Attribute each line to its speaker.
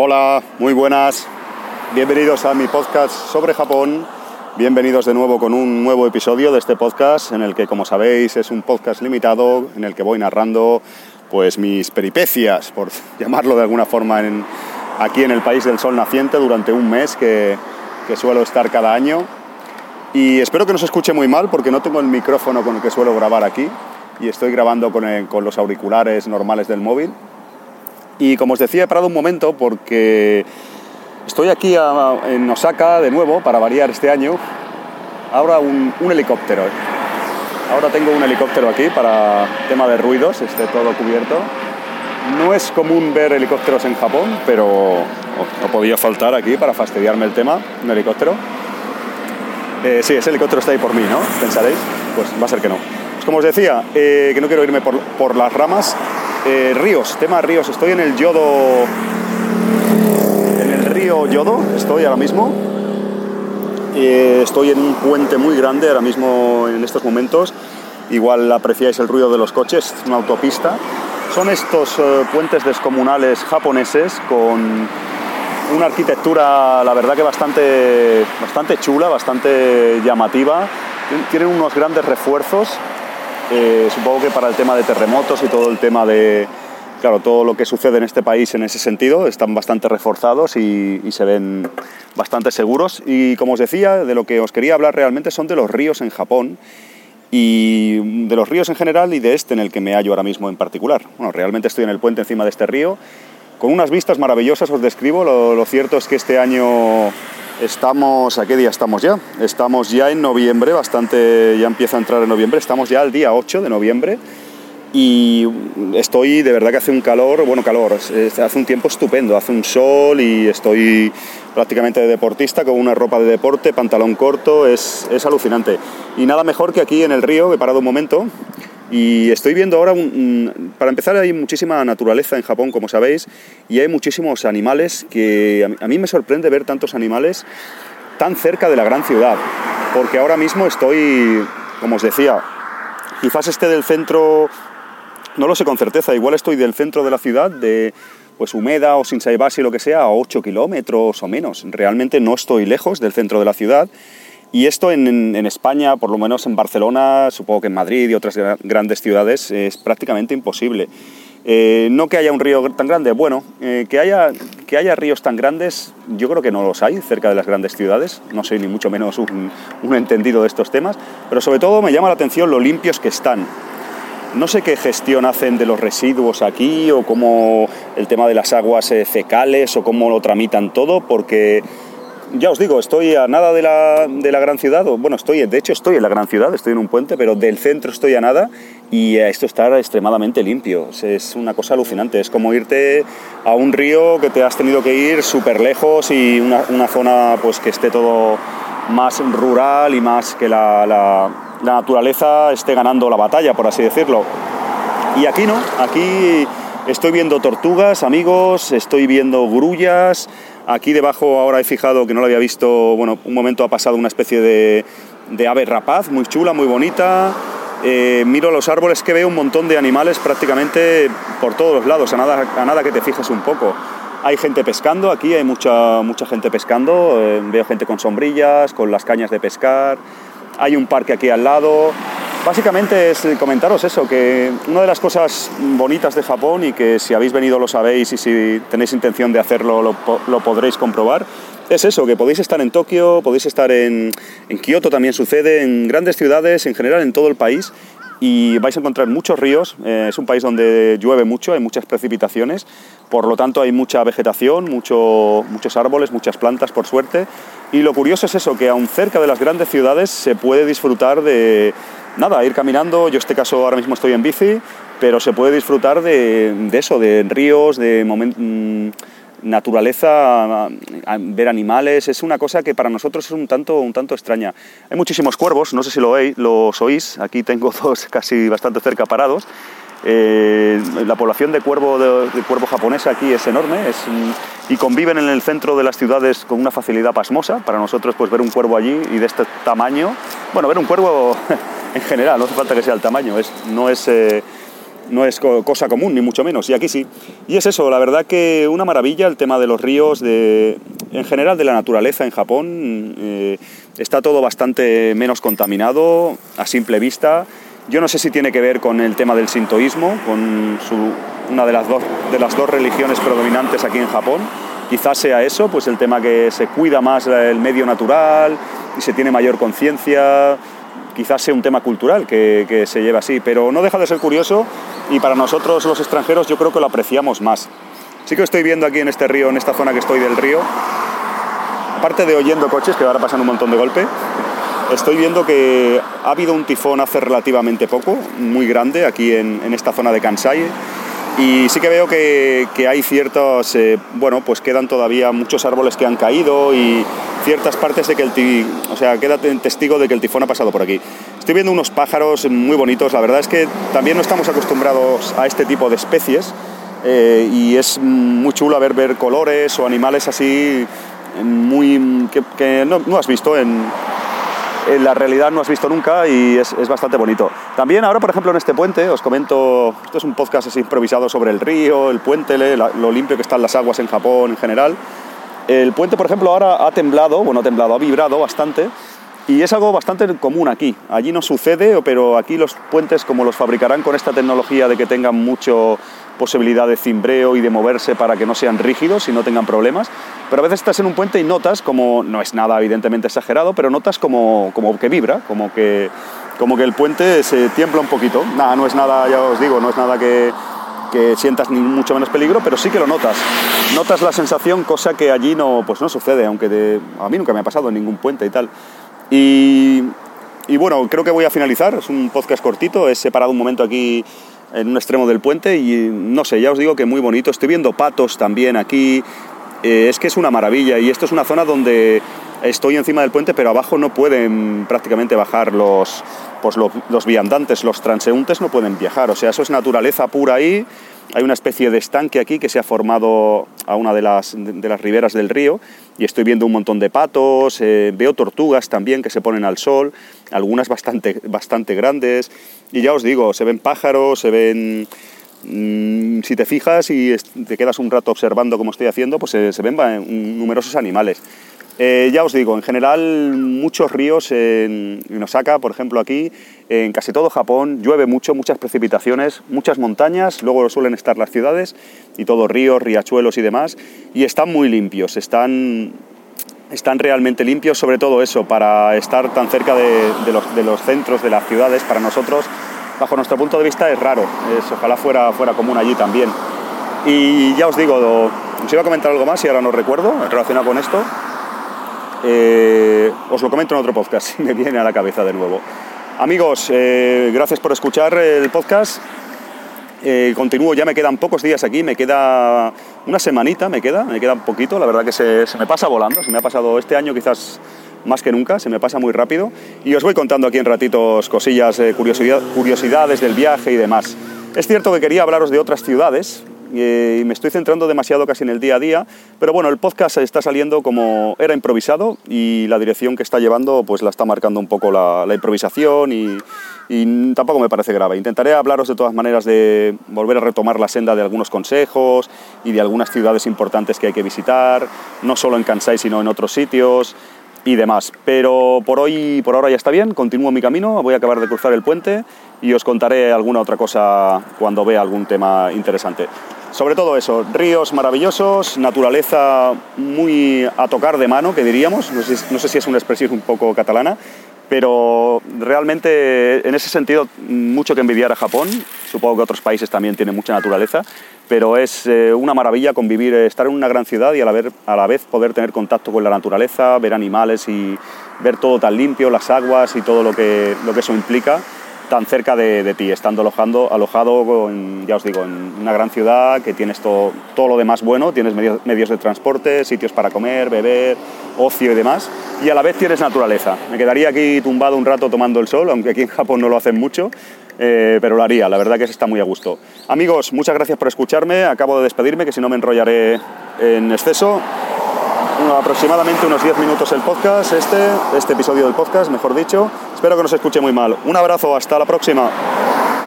Speaker 1: Hola, muy buenas. Bienvenidos a mi podcast sobre Japón. Bienvenidos de nuevo con un nuevo episodio de este podcast en el que, como sabéis, es un podcast limitado en el que voy narrando pues mis peripecias, por llamarlo de alguna forma, aquí en el país del sol naciente durante un mes que, suelo estar cada año. Y espero que no se escuche muy mal porque no tengo el micrófono con el que suelo grabar aquí y estoy grabando con, con los auriculares normales del móvil. Y como os decía, he parado un momento porque estoy aquí a- en Osaka de nuevo, para variar este año. Ahora un, helicóptero. Ahora tengo un helicóptero aquí para tema de ruidos, esté todo cubierto. No es común ver helicópteros en Japón, pero no podía faltar aquí para fastidiarme el tema, un helicóptero. Eh, sí, ese helicóptero está ahí por mí, ¿no? Pensaréis. Pues va a ser que no. Pues como os decía, eh, que no quiero irme por las ramas. Eh, ríos, tema ríos. Estoy en el Yodo. En el río Yodo, estoy ahora mismo. Eh, estoy en un puente muy grande ahora mismo en estos momentos. Igual apreciáis el ruido de los coches, es una autopista. Son estos eh, puentes descomunales japoneses con una arquitectura, la verdad que bastante, bastante chula, bastante llamativa. Tienen unos grandes refuerzos, eh, supongo que para el tema de terremotos y todo el tema de, claro, todo lo que sucede en este país en ese sentido, están bastante reforzados y, y se ven bastante seguros. Y como os decía, de lo que os quería hablar realmente son de los ríos en Japón y de los ríos en general y de este en el que me hallo ahora mismo en particular. Bueno, realmente estoy en el puente encima de este río con unas vistas maravillosas, os describo. Lo, lo cierto es que este año estamos, ¿a qué día estamos ya? Estamos ya en noviembre, bastante, ya empieza a entrar en noviembre, estamos ya al día 8 de noviembre y estoy, de verdad que hace un calor, bueno, calor, hace un tiempo estupendo, hace un sol y estoy prácticamente de deportista con una ropa de deporte, pantalón corto, es, es alucinante. Y nada mejor que aquí en el río, he parado un momento y estoy viendo ahora, un- para empezar, hay muchísima naturaleza en Japón, como sabéis, y hay muchísimos animales que a mí- me sorprende ver tantos animales tan cerca de la gran ciudad, porque ahora mismo estoy, como os decía, quizás esté del centro, no lo sé con certeza, igual estoy del centro de la ciudad, de pues Umeda o Shinsaibashi, lo que sea, a 8 kilómetros o menos. Realmente no estoy lejos del centro de la ciudad. Y esto en, en- España, por lo menos en Barcelona, supongo que en Madrid y otras gra- grandes ciudades, es prácticamente imposible. Eh, no que haya un río tan grande, bueno, eh, que, haya, que haya ríos tan grandes, yo creo que no los hay cerca de las grandes ciudades, no soy ni mucho menos un, un entendido de estos temas, pero sobre todo me llama la atención lo limpios que están. No sé qué gestión hacen de los residuos aquí o cómo el tema de las aguas eh, fecales o cómo lo tramitan todo, porque ya os digo, estoy a nada de la, de la gran ciudad, o bueno, estoy, de hecho estoy en la gran ciudad, estoy en un puente, pero del centro estoy a nada y esto está extremadamente limpio. Es una cosa alucinante, es como irte a un río que te has tenido que ir súper lejos y una, una zona pues que esté todo más rural y más que la, la- la naturaleza esté ganando la batalla, por así decirlo. Y aquí no, aquí estoy viendo tortugas, amigos, estoy viendo grullas. Aquí debajo ahora he fijado que no lo había visto, bueno, un momento ha pasado una especie de, ave rapaz, muy chula, muy bonita. Eh, miro los árboles que veo un montón de animales prácticamente por todos los lados, a nada, a nada que te fijes un poco. Hay gente pescando aquí, hay mucha, mucha gente pescando, eh, veo gente con sombrillas, con las cañas de pescar, hay un parque aquí al lado. Básicamente es comentaros eso, que una de las cosas bonitas de Japón y que si habéis venido lo sabéis y si tenéis intención de hacerlo lo, po- lo podréis comprobar, es eso, que podéis estar en Tokio, podéis estar en, en Kioto también sucede, en grandes ciudades, en general en todo el país y vais a encontrar muchos ríos. Eh, es un país donde llueve mucho, hay muchas precipitaciones, por lo tanto hay mucha vegetación, mucho- muchos árboles, muchas plantas, por suerte. Y lo curioso es eso, que aún cerca de las grandes ciudades se puede disfrutar de, nada, ir caminando. Yo en este caso ahora mismo estoy en bici, pero se puede disfrutar de, eso, de ríos, de mm, naturaleza, ver animales, es una cosa que para nosotros es un tanto, un tanto extraña. Hay muchísimos cuervos, no sé si lo oí- los oís, aquí tengo dos casi bastante cerca parados. Eh, la población de cuervo, de, cuervo japonesa aquí es enorme y conviven en el centro de las ciudades con una facilidad pasmosa. Para nosotros, pues ver un cuervo allí y de este tamaño, bueno, ver un cuervo en general, no hace falta que sea el tamaño, es, no es... eh, no es cosa común, ni mucho menos, y aquí sí. Y es eso, la verdad que una maravilla el tema de los ríos, de, en general de la naturaleza en Japón. Eh, está todo bastante menos contaminado a simple vista. Yo no sé si tiene que ver con el tema del sintoísmo, con una de las, dos, de las dos religiones predominantes aquí en Japón. Quizás sea eso, pues el tema que se cuida más el medio natural y se tiene mayor conciencia quizás sea un tema cultural que, se lleva así, pero no deja de ser curioso y para nosotros los extranjeros yo creo que lo apreciamos más. Sí que estoy viendo aquí en este río, en esta zona que estoy del río, aparte de oyendo coches que ahora pasan un montón de golpe, estoy viendo que ha habido un tifón hace relativamente poco, muy grande, aquí en, esta zona de Kansai. Y sí que veo que, hay ciertos, eh, bueno, pues quedan todavía muchos árboles que han caído y ciertas partes de que el o sea, queda testigo de que el tifón ha pasado por aquí. Estoy viendo unos pájaros muy bonitos, la verdad es que también no estamos acostumbrados a este tipo de especies eh, y es muy chulo ver, ver colores o animales así muy que, no, has visto en la realidad no has visto nunca y es, bastante bonito. También ahora, por ejemplo, en este puente, os comento, esto es un podcast improvisado sobre el río, el puente, lo limpio que están las aguas en Japón en general. El puente, por ejemplo, ahora ha temblado, bueno, ha temblado, ha vibrado bastante y es algo bastante común aquí. Allí no sucede, pero aquí los puentes, como los fabricarán con esta tecnología de que tengan mucho posibilidad de cimbreo y de moverse para que no sean rígidos y no tengan problemas, pero a veces estás en un puente y notas como, no es nada evidentemente exagerado, pero notas como, como que vibra, como que, como que el puente se tiembla un poquito. Nada, no es nada, ya os digo, no es nada que que sientas ni mucho menos peligro, pero sí que lo notas. Notas la sensación, cosa que allí no, pues no sucede, aunque a mí nunca me ha pasado en ningún puente y tal. Y, y, bueno, creo que voy a finalizar, es un podcast cortito, he separado un momento aquí en un extremo del puente y no sé, ya os digo que muy bonito, estoy viendo patos también aquí, eh, es que es una maravilla y esto es una zona donde estoy encima del puente, pero abajo no pueden prácticamente bajar los, pues los, viandantes, los transeúntes no pueden viajar. O sea, eso es naturaleza pura ahí. Hay una especie de estanque aquí que se ha formado a una de las, de las riberas del río y estoy viendo un montón de patos, eh, veo tortugas también que se ponen al sol, algunas bastante, bastante grandes. Y ya os digo, se ven pájaros, se ven... Mm, si te fijas y te quedas un rato observando como estoy haciendo, pues se, ven numerosos animales. Eh, ya os digo, en general muchos ríos en, Osaka, por ejemplo aquí, en casi todo Japón llueve mucho, muchas precipitaciones, muchas montañas, luego suelen estar las ciudades y todos ríos, riachuelos y demás, y están muy limpios, están, están realmente limpios, sobre todo eso, para estar tan cerca de, los, de los, centros de las ciudades, para nosotros, bajo nuestro punto de vista, es raro, es, ojalá fuera, fuera común allí también. Y ya os digo, os iba a comentar algo más y ahora no recuerdo relacionado con esto. Eh, os lo comento en otro podcast, me viene a la cabeza de nuevo. Amigos, eh, gracias por escuchar el podcast. Eh, continúo, ya me quedan pocos días aquí, me queda una semanita, me queda, me queda un poquito, la verdad que se, me pasa volando, se me ha pasado este año quizás más que nunca, se me pasa muy rápido y os voy contando aquí en ratitos cosillas, curiosidades del viaje y demás. Es cierto que quería hablaros de otras ciudades, y me estoy centrando demasiado casi en el día a día, pero bueno, el podcast está saliendo como era improvisado y la dirección que está llevando pues la está marcando un poco la, improvisación y, y, tampoco me parece grave. Intentaré hablaros de todas maneras de volver a retomar la senda de algunos consejos y de algunas ciudades importantes que hay que visitar, no solo en Kansai sino en otros sitios y demás. Pero por hoy, por ahora ya está bien, continúo mi camino, voy a acabar de cruzar el puente y os contaré alguna otra cosa cuando vea algún tema interesante. Sobre todo eso, ríos maravillosos, naturaleza muy a tocar de mano, que diríamos, no sé, si es una expresión un poco catalana, pero realmente en ese sentido mucho que envidiar a Japón, supongo que otros países también tienen mucha naturaleza, pero es eh, una maravilla convivir, estar en una gran ciudad y a la, a la vez poder tener contacto con la naturaleza, ver animales y ver todo tan limpio, las aguas y todo lo que, lo que eso implica tan cerca de, ti, estando alojando, alojado, ya os digo, en una gran ciudad que tienes todo, todo lo demás bueno, tienes medios, medios, de transporte, sitios para comer, beber, ocio y demás, y a la vez tienes naturaleza. Me quedaría aquí tumbado un rato tomando el sol, aunque aquí en Japón no lo hacen mucho, eh, pero lo haría, la verdad que está muy a gusto. Amigos, muchas gracias por escucharme, acabo de despedirme, que si no me enrollaré en exceso aproximadamente unos 10 minutos el podcast, este, este episodio del podcast, mejor dicho. Espero que no se escuche muy mal. Un abrazo, hasta la próxima.